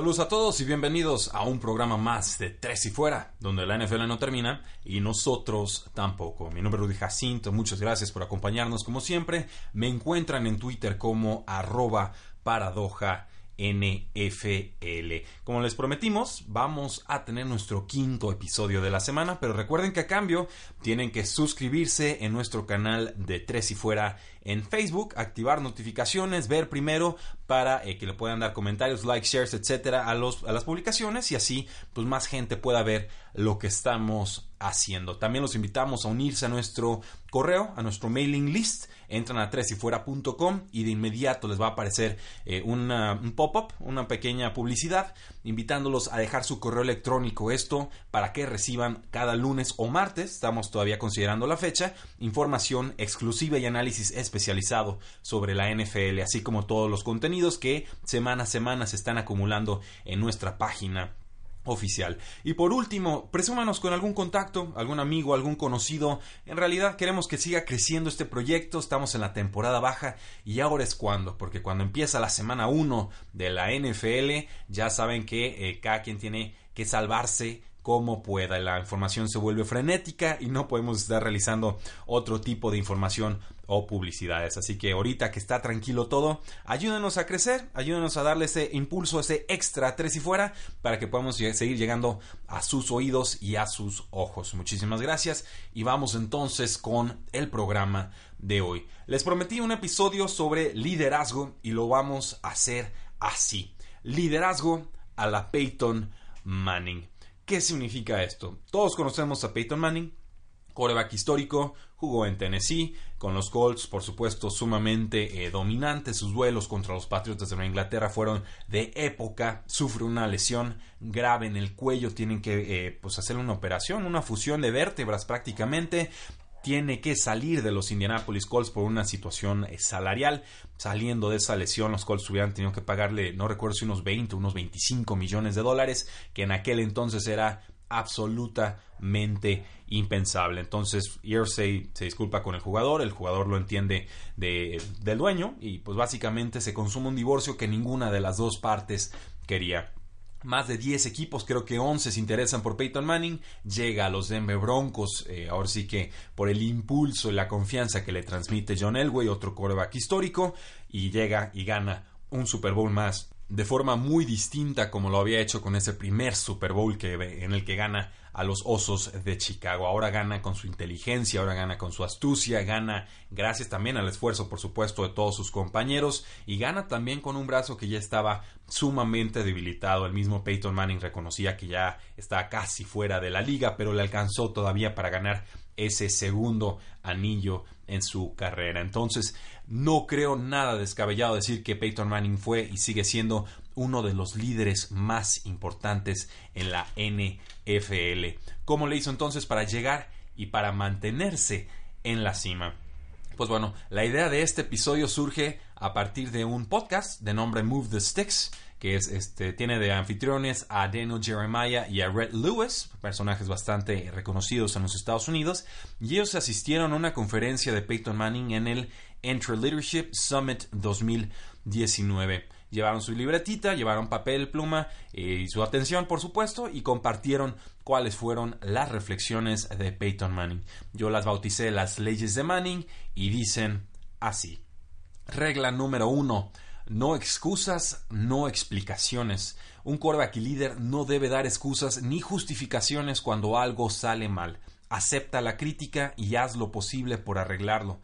Saludos a todos y bienvenidos a un programa más de Tres y Fuera, donde la NFL no termina y nosotros tampoco. Mi nombre es Rudy Jacinto, muchas gracias por acompañarnos como siempre. Me encuentran en Twitter como arroba paradoja NFL. Como les prometimos, vamos a tener nuestro quinto episodio de la semana, pero recuerden que a cambio tienen que suscribirse en nuestro canal de Tres y Fuera en Facebook, activar notificaciones, ver primero para eh, que le puedan dar comentarios, likes, shares, etcétera a, los, a las publicaciones y así pues más gente pueda ver lo que estamos haciendo. También los invitamos a unirse a nuestro correo, a nuestro mailing list. Entran a tresyfuera.com y de inmediato les va a aparecer eh, un pop-up, una pequeña publicidad, invitándolos a dejar su correo electrónico. Esto para que reciban cada lunes o martes, estamos todavía considerando la fecha, información exclusiva y análisis especializado sobre la NFL, así como todos los contenidos que semana a semana se están acumulando en nuestra página oficial. Y por último, presúmanos con algún contacto, algún amigo, algún conocido. En realidad queremos que siga creciendo este proyecto, estamos en la temporada baja y ahora es cuando, porque cuando empieza la semana 1 de la NFL, ya saben que eh, cada quien tiene que salvarse como pueda. La información se vuelve frenética y no podemos estar realizando otro tipo de información o publicidades. Así que ahorita que está tranquilo todo, ayúdenos a crecer, ayúdenos a darle ese impulso, ese extra tres y fuera para que podamos seguir llegando a sus oídos y a sus ojos. Muchísimas gracias y vamos entonces con el programa de hoy. Les prometí un episodio sobre liderazgo y lo vamos a hacer así. Liderazgo a la Peyton Manning. ¿Qué significa esto? Todos conocemos a Peyton Manning, coreback histórico, jugó en Tennessee, con los Colts, por supuesto, sumamente eh, dominante. Sus duelos contra los Patriots de Inglaterra fueron de época. Sufre una lesión grave en el cuello, tienen que eh, pues hacer una operación, una fusión de vértebras prácticamente tiene que salir de los Indianapolis Colts por una situación eh, salarial. Saliendo de esa lesión, los Colts hubieran tenido que pagarle, no recuerdo si unos 20, unos 25 millones de dólares, que en aquel entonces era absolutamente impensable. Entonces, Irsay se disculpa con el jugador, el jugador lo entiende de, del dueño y pues básicamente se consume un divorcio que ninguna de las dos partes quería. Más de 10 equipos, creo que 11 se interesan por Peyton Manning. Llega a los Denver Broncos, eh, ahora sí que por el impulso y la confianza que le transmite John Elway, otro quarterback histórico, y llega y gana un Super Bowl más de forma muy distinta como lo había hecho con ese primer Super Bowl que, en el que gana a los Osos de Chicago. Ahora gana con su inteligencia, ahora gana con su astucia, gana gracias también al esfuerzo, por supuesto, de todos sus compañeros y gana también con un brazo que ya estaba sumamente debilitado. El mismo Peyton Manning reconocía que ya estaba casi fuera de la liga, pero le alcanzó todavía para ganar ese segundo anillo en su carrera. Entonces, no creo nada descabellado decir que Peyton Manning fue y sigue siendo uno de los líderes más importantes en la NFL. ¿Cómo le hizo entonces para llegar y para mantenerse en la cima? Pues bueno, la idea de este episodio surge a partir de un podcast de nombre Move the Sticks, que es este tiene de anfitriones a Daniel Jeremiah y a Red Lewis, personajes bastante reconocidos en los Estados Unidos, y ellos asistieron a una conferencia de Peyton Manning en el Entre Leadership Summit 2019. Llevaron su libretita, llevaron papel, pluma y su atención, por supuesto, y compartieron cuáles fueron las reflexiones de Peyton Manning. Yo las bauticé las leyes de Manning y dicen así. Regla número uno no excusas, no explicaciones. Un quarterback y líder no debe dar excusas ni justificaciones cuando algo sale mal. Acepta la crítica y haz lo posible por arreglarlo.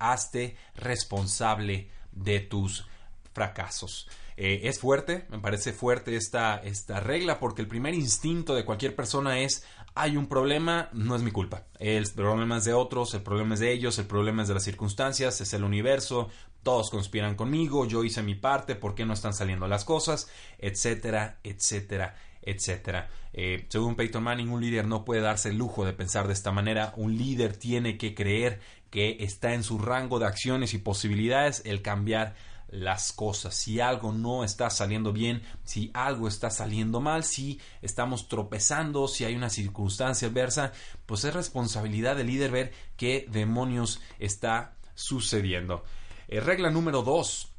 Hazte responsable de tus fracasos. Eh, es fuerte, me parece fuerte esta, esta regla porque el primer instinto de cualquier persona es hay un problema, no es mi culpa. El problema es de otros, el problema es de ellos, el problema es de las circunstancias, es el universo, todos conspiran conmigo, yo hice mi parte, ¿por qué no están saliendo las cosas? Etcétera, etcétera, etcétera. Eh, según Peyton Manning, un líder no puede darse el lujo de pensar de esta manera. Un líder tiene que creer que está en su rango de acciones y posibilidades el cambiar las cosas. Si algo no está saliendo bien, si algo está saliendo mal, si estamos tropezando, si hay una circunstancia adversa, pues es responsabilidad del líder ver qué demonios está sucediendo. Eh, regla número dos.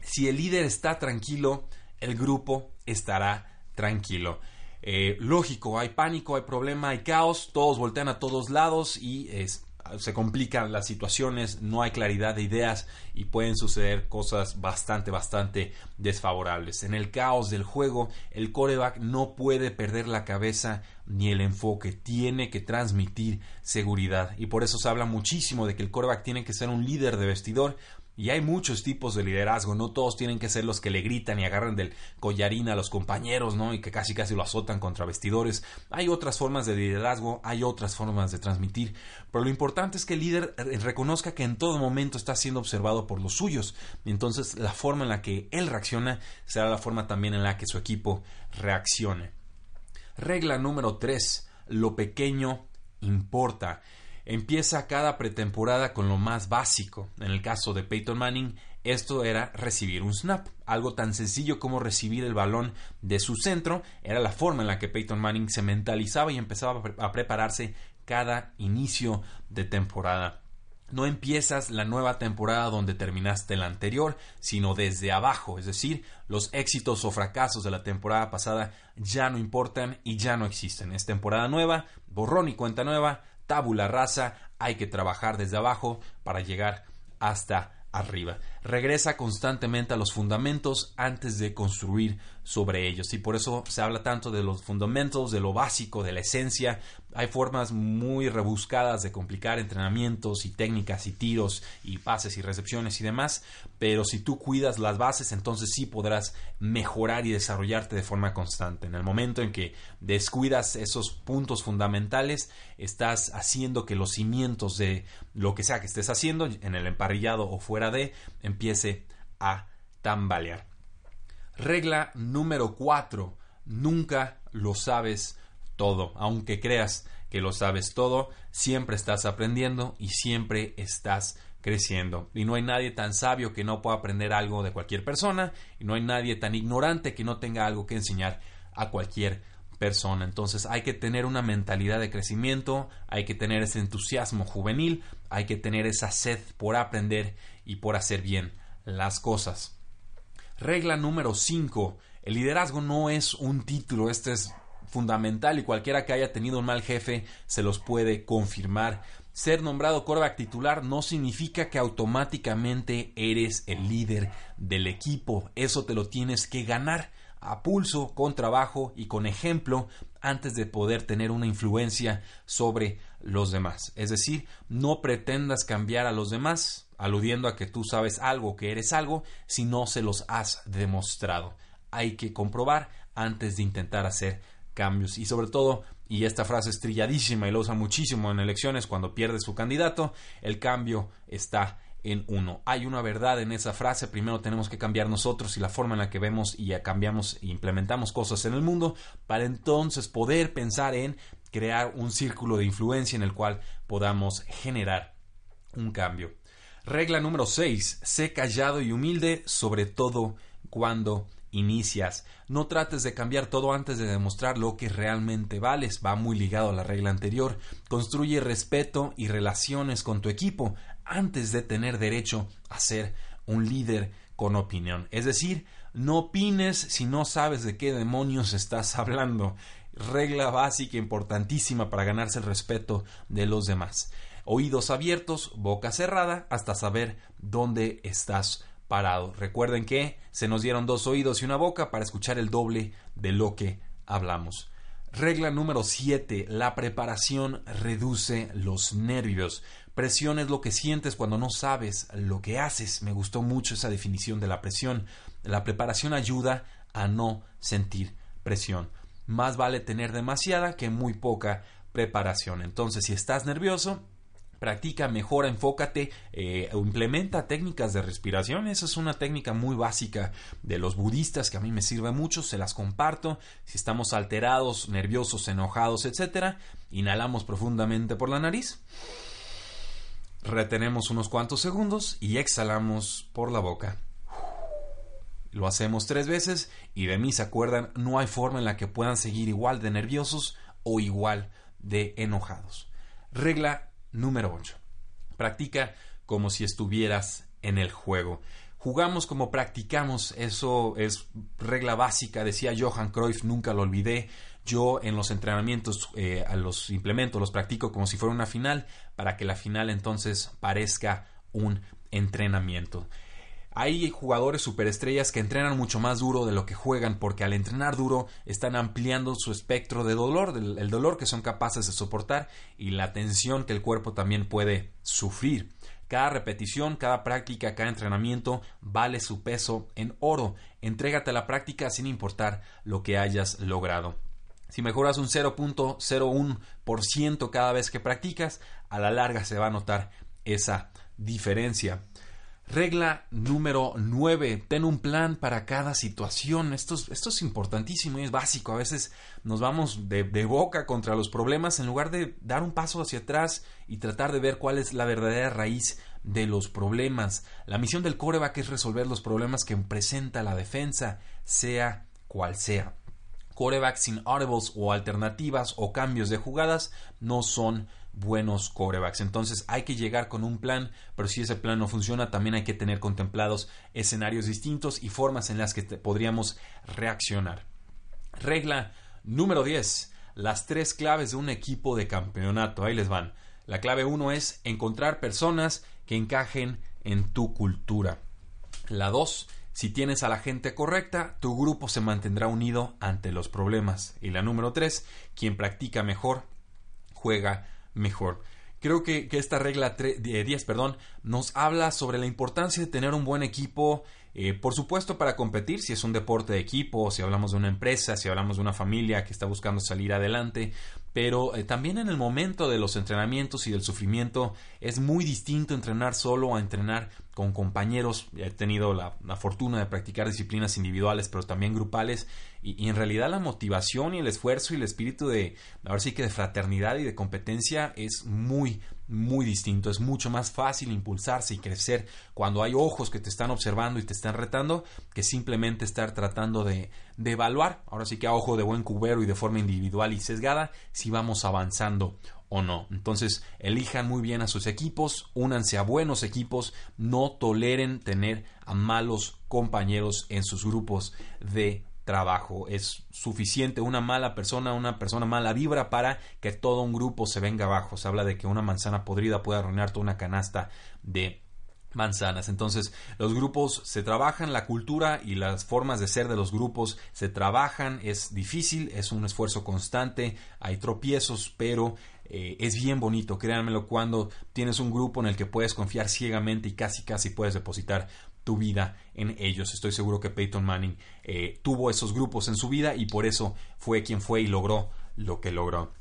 Si el líder está tranquilo, el grupo estará tranquilo. Eh, lógico, hay pánico, hay problema, hay caos, todos voltean a todos lados y es, se complican las situaciones, no hay claridad de ideas y pueden suceder cosas bastante, bastante desfavorables. En el caos del juego, el coreback no puede perder la cabeza ni el enfoque, tiene que transmitir seguridad y por eso se habla muchísimo de que el coreback tiene que ser un líder de vestidor y hay muchos tipos de liderazgo, no todos tienen que ser los que le gritan y agarran del collarín a los compañeros, ¿no? Y que casi casi lo azotan contra vestidores. Hay otras formas de liderazgo, hay otras formas de transmitir, pero lo importante es que el líder reconozca que en todo momento está siendo observado por los suyos. Entonces la forma en la que él reacciona será la forma también en la que su equipo reaccione. Regla número 3. Lo pequeño importa. Empieza cada pretemporada con lo más básico. En el caso de Peyton Manning, esto era recibir un snap. Algo tan sencillo como recibir el balón de su centro era la forma en la que Peyton Manning se mentalizaba y empezaba a prepararse cada inicio de temporada. No empiezas la nueva temporada donde terminaste la anterior, sino desde abajo, es decir, los éxitos o fracasos de la temporada pasada ya no importan y ya no existen. Es temporada nueva, borrón y cuenta nueva, tabula rasa, hay que trabajar desde abajo para llegar hasta arriba. Regresa constantemente a los fundamentos antes de construir sobre ellos. Y por eso se habla tanto de los fundamentos, de lo básico, de la esencia. Hay formas muy rebuscadas de complicar entrenamientos y técnicas y tiros y pases y recepciones y demás, pero si tú cuidas las bases, entonces sí podrás mejorar y desarrollarte de forma constante. En el momento en que descuidas esos puntos fundamentales, estás haciendo que los cimientos de lo que sea que estés haciendo, en el emparrillado o fuera de, empiece a tambalear. Regla número 4. Nunca lo sabes todo. Aunque creas que lo sabes todo, siempre estás aprendiendo y siempre estás creciendo. Y no hay nadie tan sabio que no pueda aprender algo de cualquier persona y no hay nadie tan ignorante que no tenga algo que enseñar a cualquier persona. Entonces hay que tener una mentalidad de crecimiento, hay que tener ese entusiasmo juvenil, hay que tener esa sed por aprender y por hacer bien las cosas. Regla número 5. El liderazgo no es un título, este es fundamental y cualquiera que haya tenido un mal jefe se los puede confirmar. Ser nombrado quarterback titular no significa que automáticamente eres el líder del equipo. Eso te lo tienes que ganar a pulso, con trabajo y con ejemplo antes de poder tener una influencia sobre los demás. Es decir, no pretendas cambiar a los demás, aludiendo a que tú sabes algo, que eres algo, si no se los has demostrado. Hay que comprobar antes de intentar hacer cambios. Y sobre todo, y esta frase es trilladísima y lo usa muchísimo en elecciones cuando pierde su candidato, el cambio está en uno. Hay una verdad en esa frase. Primero tenemos que cambiar nosotros y la forma en la que vemos y cambiamos e implementamos cosas en el mundo para entonces poder pensar en crear un círculo de influencia en el cual podamos generar un cambio. Regla número 6. Sé callado y humilde, sobre todo cuando inicias. No trates de cambiar todo antes de demostrar lo que realmente vales. Va muy ligado a la regla anterior. Construye respeto y relaciones con tu equipo antes de tener derecho a ser un líder con opinión. Es decir, no opines si no sabes de qué demonios estás hablando. Regla básica importantísima para ganarse el respeto de los demás oídos abiertos, boca cerrada, hasta saber dónde estás parado. Recuerden que se nos dieron dos oídos y una boca para escuchar el doble de lo que hablamos. Regla número 7. La preparación reduce los nervios. Presión es lo que sientes cuando no sabes lo que haces. Me gustó mucho esa definición de la presión. la preparación ayuda a no sentir presión. Más vale tener demasiada que muy poca preparación. Entonces, si estás nervioso, practica, mejora, enfócate eh, implementa técnicas de respiración. Esa es una técnica muy básica de los budistas que a mí me sirve mucho, se las comparto. Si estamos alterados, nerviosos, enojados, etcétera, inhalamos profundamente por la nariz. Retenemos unos cuantos segundos y exhalamos por la boca. Lo hacemos tres veces y de mí se acuerdan, no hay forma en la que puedan seguir igual de nerviosos o igual de enojados. Regla número 8. Practica como si estuvieras en el juego. Jugamos como practicamos, eso es regla básica, decía Johan Cruyff, nunca lo olvidé. Yo en los entrenamientos eh, los implemento, los practico como si fuera una final, para que la final entonces parezca un entrenamiento. Hay jugadores superestrellas que entrenan mucho más duro de lo que juegan porque al entrenar duro están ampliando su espectro de dolor, el dolor que son capaces de soportar y la tensión que el cuerpo también puede sufrir. Cada repetición, cada práctica, cada entrenamiento vale su peso en oro. Entrégate a la práctica sin importar lo que hayas logrado. Si mejoras un 0.01% cada vez que practicas, a la larga se va a notar esa diferencia. Regla número 9. Ten un plan para cada situación. Esto es, importantísimo y es básico. A veces nos vamos de, boca contra los problemas en lugar de dar un paso hacia atrás y tratar de ver cuál es la verdadera raíz de los problemas. La misión del coreback es resolver los problemas que presenta la defensa, sea cual sea. Coreback sin audibles o alternativas o cambios de jugadas no son buenos corebacks. Entonces hay que llegar con un plan, pero si ese plan no funciona, también hay que tener contemplados escenarios distintos y formas en las que podríamos reaccionar. Regla número 10. Las tres claves de un equipo de campeonato. Ahí les van. La clave 1 es encontrar personas que encajen en tu cultura. La 2. Si tienes a la gente correcta, tu grupo se mantendrá unido ante los problemas. Y la número 3. Quien practica mejor, juega mejor. Creo que, esta regla 10 perdón, nos habla sobre la importancia de tener un buen equipo, eh, por supuesto para competir, si es un deporte de equipo, si hablamos de una empresa, si hablamos de una familia que está buscando salir adelante, pero eh, también en el momento de los entrenamientos y del sufrimiento es muy distinto entrenar solo a entrenar con compañeros. He tenido la, fortuna de practicar disciplinas individuales, pero también grupales, y, en realidad la motivación y el esfuerzo y el espíritu de, ahora sí que de fraternidad y de competencia es muy, muy distinto. Es mucho más fácil impulsarse y crecer cuando hay ojos que te están observando y te están retando que simplemente estar tratando de, de evaluar, ahora sí que a ojo de buen cubero y de forma individual y sesgada, si vamos avanzando o no. Entonces, elijan muy bien a sus equipos, únanse a buenos equipos, no toleren tener a malos compañeros en sus grupos de trabajo. Es suficiente una mala persona, una persona mala vibra para que todo un grupo se venga abajo. Se habla de que una manzana podrida puede arruinar toda una canasta de manzanas. Entonces, los grupos se trabajan, la cultura y las formas de ser de los grupos se trabajan, es difícil, es un esfuerzo constante, hay tropiezos, pero eh, es bien bonito, créanmelo, cuando tienes un grupo en el que puedes confiar ciegamente y casi casi puedes depositar tu vida en ellos. Estoy seguro que Peyton Manning eh, tuvo esos grupos en su vida y por eso fue quien fue y logró lo que logró.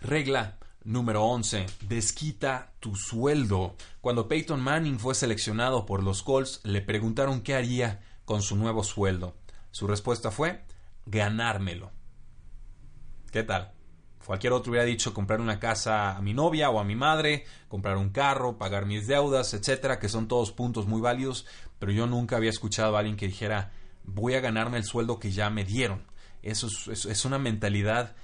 Regla número 11. Desquita tu sueldo. Cuando Peyton Manning fue seleccionado por los Colts, le preguntaron qué haría con su nuevo sueldo. Su respuesta fue ganármelo. ¿Qué tal? Cualquier otro hubiera dicho comprar una casa a mi novia o a mi madre, comprar un carro, pagar mis deudas, etcétera, que son todos puntos muy válidos, pero yo nunca había escuchado a alguien que dijera voy a ganarme el sueldo que ya me dieron. Eso es, una mentalidad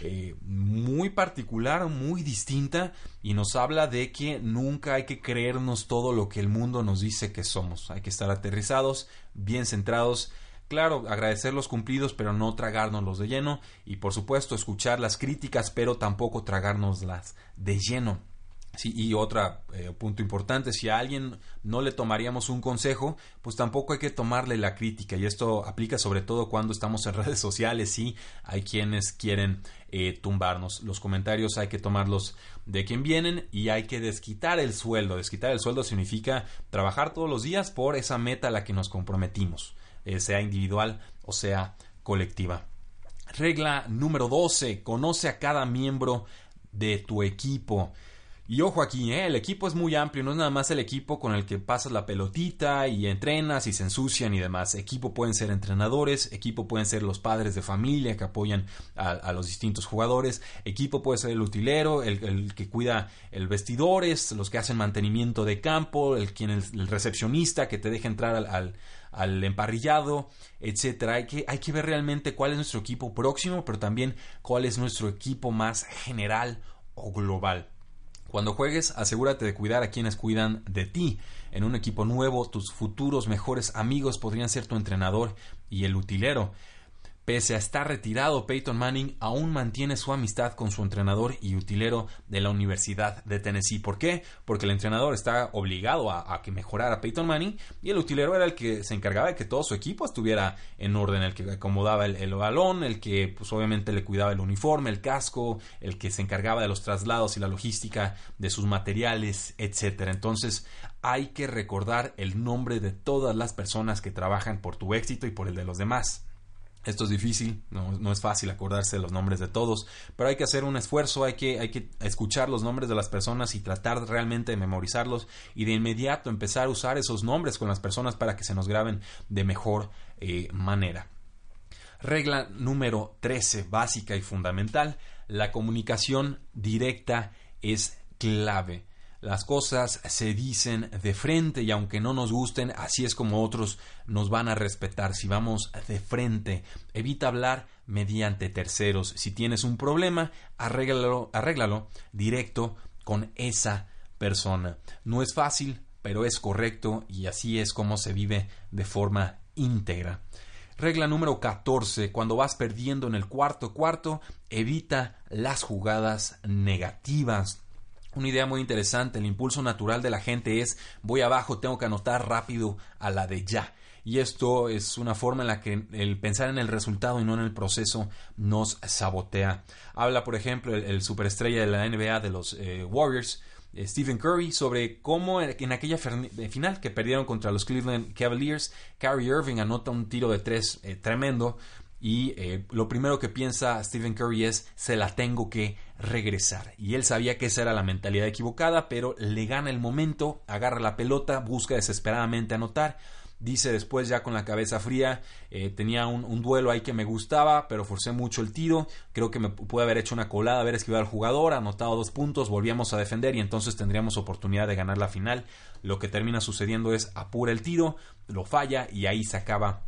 eh, muy particular, muy distinta y nos habla de que nunca hay que creernos todo lo que el mundo nos dice que somos. Hay que estar aterrizados, bien centrados Claro, agradecer los cumplidos, pero no tragárnoslos de lleno. Y por supuesto, escuchar las críticas, pero tampoco tragárnoslas de lleno. Sí, y otro eh, punto importante, si a alguien no le tomaríamos un consejo, pues tampoco hay que tomarle la crítica. Y esto aplica sobre todo cuando estamos en redes sociales y hay quienes quieren eh, tumbarnos. Los comentarios hay que tomarlos de quien vienen y hay que desquitar el sueldo. Desquitar el sueldo significa trabajar todos los días por esa meta a la que nos comprometimos eh, sea individual o sea colectiva. Regla número 12. Conoce a cada miembro de tu equipo. Y ojo aquí, ¿eh? el equipo es muy amplio, no es nada más el equipo con el que pasas la pelotita y entrenas y se ensucian y demás. Equipo pueden ser entrenadores, equipo pueden ser los padres de familia que apoyan a, los distintos jugadores, equipo puede ser el utilero, el, que cuida el vestidores, los que hacen mantenimiento de campo, el, quien, el, recepcionista que te deja entrar al emparrillado, etcétera. Hay que, hay que ver realmente cuál es nuestro equipo próximo, pero también cuál es nuestro equipo más general o global. Cuando juegues, asegúrate de cuidar a quienes cuidan de ti. En un equipo nuevo, tus futuros mejores amigos podrían ser tu entrenador y el utilero. Pese a estar retirado, Peyton Manning aún mantiene su amistad con su entrenador y utilero de la Universidad de Tennessee. ¿Por qué? Porque el entrenador está obligado a, que mejorara Peyton Manning y el utilero era el que se encargaba de que todo su equipo estuviera en orden, el que acomodaba el, balón, el que pues obviamente le cuidaba el uniforme, el casco, el que se encargaba de los traslados y la logística de sus materiales, etcétera. Entonces hay que recordar el nombre de todas las personas que trabajan por tu éxito y por el de los demás. Esto es difícil, no, es fácil acordarse de los nombres de todos, pero hay que hacer un esfuerzo, hay que, hay que escuchar los nombres de las personas y tratar realmente de memorizarlos y de inmediato empezar a usar esos nombres con las personas para que se nos graben de mejor eh, manera. Regla número 13, básica y fundamental, la comunicación directa es clave. Las cosas se dicen de frente y aunque no nos gusten, así es como otros nos van a respetar. Si vamos de frente, evita hablar mediante terceros. Si tienes un problema, arréglalo, directo con esa persona. No es fácil, pero es correcto y así es como se vive de forma íntegra. Regla número 14. Cuando vas perdiendo en el cuarto cuarto, evita las jugadas negativas. Una idea muy interesante, el impulso natural de la gente es voy abajo, tengo que anotar rápido a la de ya. Y esto es una forma en la que el pensar en el resultado y no en el proceso nos sabotea. Habla, por ejemplo, el, superestrella de la NBA de los eh, Warriors, eh, Stephen Curry, sobre cómo en aquella final que perdieron contra los Cleveland Cavaliers, Kyrie Irving anota un tiro de tres eh, tremendo y eh, lo primero que piensa Stephen Curry es se la tengo que regresar. Y él sabía que esa era la mentalidad equivocada, pero le gana el momento, agarra la pelota, busca desesperadamente anotar. Dice después ya con la cabeza fría, eh, tenía un, duelo ahí que me gustaba, pero forcé mucho el tiro, creo que me pude haber hecho una colada, haber esquivado al jugador, anotado dos puntos, volvíamos a defender y entonces tendríamos oportunidad de ganar la final. Lo que termina sucediendo es apura el tiro, lo falla y ahí se acaba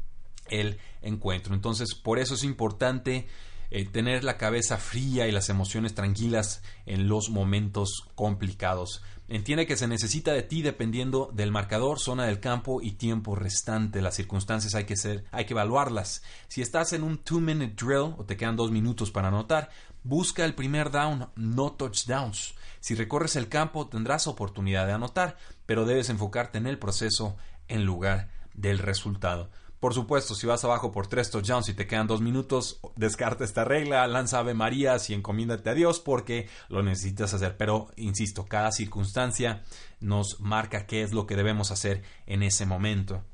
el encuentro. Entonces, por eso es importante eh, tener la cabeza fría y las emociones tranquilas en los momentos complicados. Entiende que se necesita de ti dependiendo del marcador, zona del campo y tiempo restante. Las circunstancias hay que ser, hay que evaluarlas. Si estás en un two minute drill o te quedan dos minutos para anotar, busca el primer down, no touchdowns. Si recorres el campo tendrás oportunidad de anotar, pero debes enfocarte en el proceso en lugar del resultado. Por supuesto, si vas abajo por tres touchdowns y te quedan dos minutos, descarta esta regla, lanza Ave Marías y encomiéndate a Dios porque lo necesitas hacer. Pero, insisto, cada circunstancia nos marca qué es lo que debemos hacer en ese momento.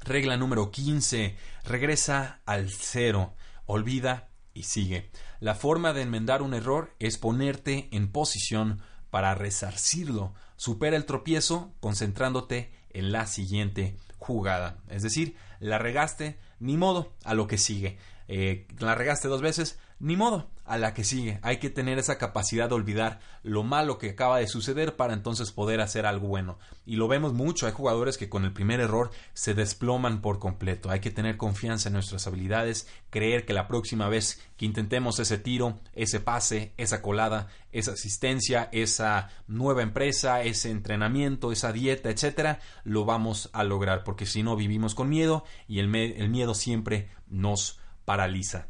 Regla número 15. Regresa al cero. Olvida y sigue. La forma de enmendar un error es ponerte en posición para resarcirlo. Supera el tropiezo concentrándote en la siguiente jugada. Es decir, la regaste, ni modo, a lo que sigue. Eh, la regaste dos veces, ni modo, a la que sigue. Hay que tener esa capacidad de olvidar lo malo que acaba de suceder para entonces poder hacer algo bueno. Y lo vemos mucho, hay jugadores que con el primer error se desploman por completo. Hay que tener confianza en nuestras habilidades, creer que la próxima vez que intentemos ese tiro, ese pase, esa colada, esa asistencia, esa nueva empresa, ese entrenamiento, esa dieta, etcétera, lo vamos a lograr, porque si no vivimos con miedo y el, el miedo siempre nos paraliza.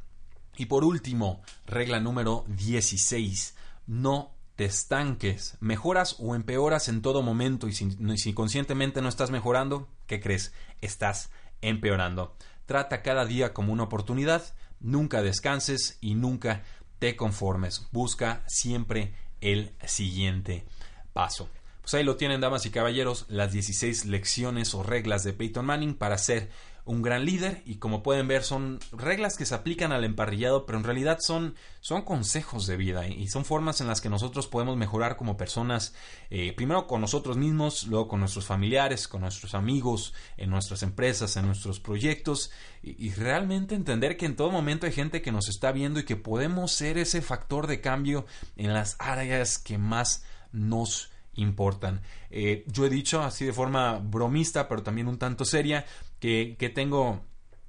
Y por último, regla número 16. No te estanques. Mejoras o empeoras en todo momento y si, conscientemente no estás mejorando, ¿qué crees? Estás empeorando. Trata cada día como una oportunidad, nunca descanses y nunca te conformes. Busca siempre el siguiente paso. Pues ahí lo tienen, damas y caballeros, las 16 lecciones o reglas de Peyton Manning para ser un gran líder y como pueden ver son reglas que se aplican al emparrillado, pero en realidad son, son consejos de vida y son formas en las que nosotros podemos mejorar como personas, eh, primero con nosotros mismos, luego con nuestros familiares, con nuestros amigos, en nuestras empresas, en nuestros proyectos y, realmente entender que en todo momento hay gente que nos está viendo y que podemos ser ese factor de cambio en las áreas que más nos importan. Eh, yo he dicho así de forma bromista, pero también un tanto seria, que, tengo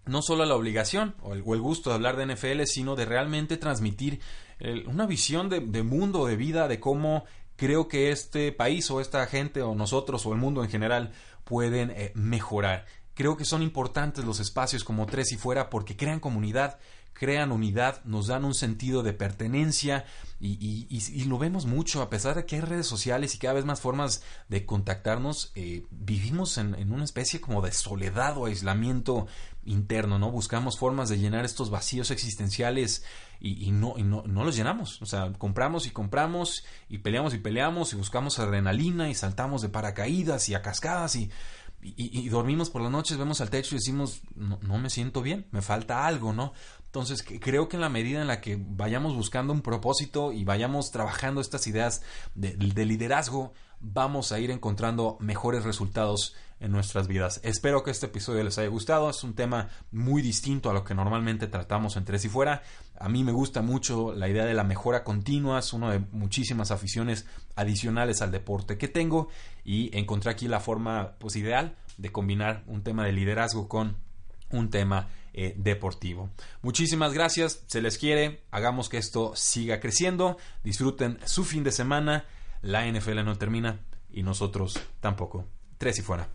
no solo la obligación o el, gusto de hablar de NFL, sino de realmente transmitir el, una visión de, de, mundo, de vida, de cómo creo que este país o esta gente o nosotros o el mundo en general pueden eh, mejorar. Creo que son importantes los espacios como Tres y Fuera porque crean comunidad, crean unidad, nos dan un sentido de pertenencia y, lo vemos mucho, a pesar de que hay redes sociales y cada vez más formas de contactarnos, eh, vivimos en, en, una especie como de soledad o aislamiento interno, ¿no? Buscamos formas de llenar estos vacíos existenciales y, no, no, los llenamos, o sea, compramos y compramos y peleamos y peleamos y buscamos adrenalina y saltamos de paracaídas y a cascadas y dormimos por las noches, vemos al techo y decimos, no, me siento bien, me falta algo, ¿no? Entonces, creo que en la medida en la que vayamos buscando un propósito y vayamos trabajando estas ideas de, de liderazgo, vamos a ir encontrando mejores resultados en nuestras vidas. Espero que este episodio les haya gustado. Es un tema muy distinto a lo que normalmente tratamos en Tres y Fuera. A mí me gusta mucho la idea de la mejora continua. Es una de muchísimas aficiones adicionales al deporte que tengo y encontré aquí la forma pues, ideal de combinar un tema de liderazgo con un tema eh, deportivo. Muchísimas gracias, se les quiere, hagamos que esto siga creciendo, disfruten su fin de semana, la NFL no termina y nosotros tampoco. Tres y fuera.